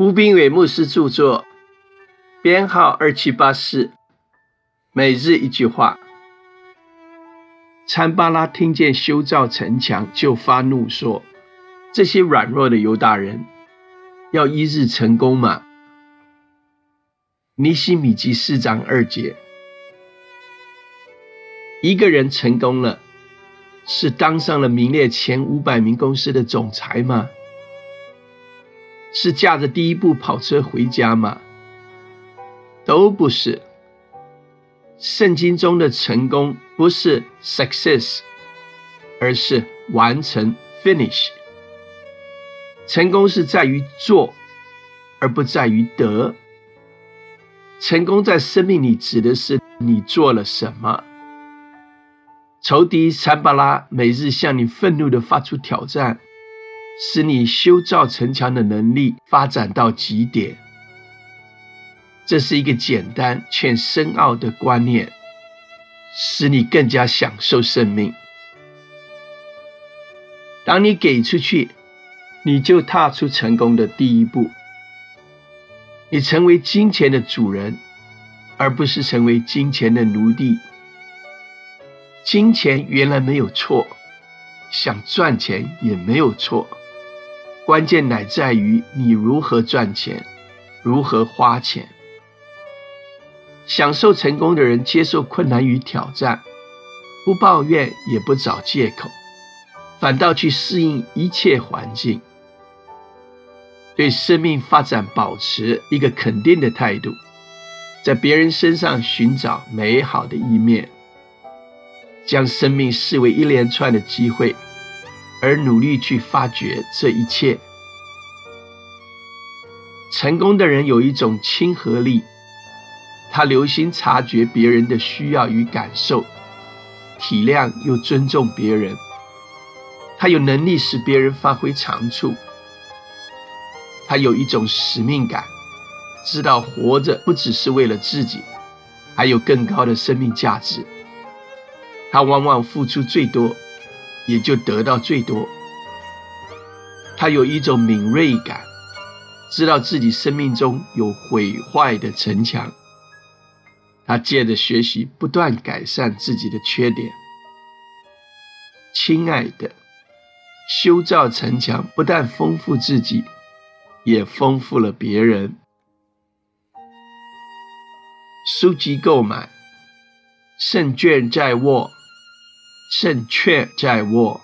吴斌伟牧师著作，编号二七八四。每日一句话。参巴拉听见修造城墙，就发怒说：“这些软弱的犹大人，要一日成功吗？”尼西米记四章二节。一个人成功了，是当上了名列前五百名公司的总裁吗？是驾着第一部跑车回家吗？都不是。圣经中的成功不是 success，而是完成 finish。成功是在于做，而不在于得。成功在生命里指的是你做了什么。仇敌参巴拉每日向你愤怒的发出挑战。使你修造城墙的能力发展到极点，这是一个简单却深奥的观念，使你更加享受生命。当你给出去，你就踏出成功的第一步。你成为金钱的主人，而不是成为金钱的奴隶。金钱原来没有错，想赚钱也没有错。关键乃在于你如何赚钱，如何花钱。享受成功的人接受困难与挑战，不抱怨也不找借口，反倒去适应一切环境，对生命发展保持一个肯定的态度，在别人身上寻找美好的一面，将生命视为一连串的机会。而努力去发掘这一切。成功的人有一种亲和力，他留心察觉别人的需要与感受，体谅又尊重别人。他有能力使别人发挥长处。他有一种使命感，知道活着不只是为了自己，还有更高的生命价值。他往往付出最多。也就得到最多。他有一种敏锐感，知道自己生命中有毁坏的城墙。他借着学习，不断改善自己的缺点。亲爱的，修造城墙不但丰富自己，也丰富了别人。书籍购买，胜券在握。胜券在握。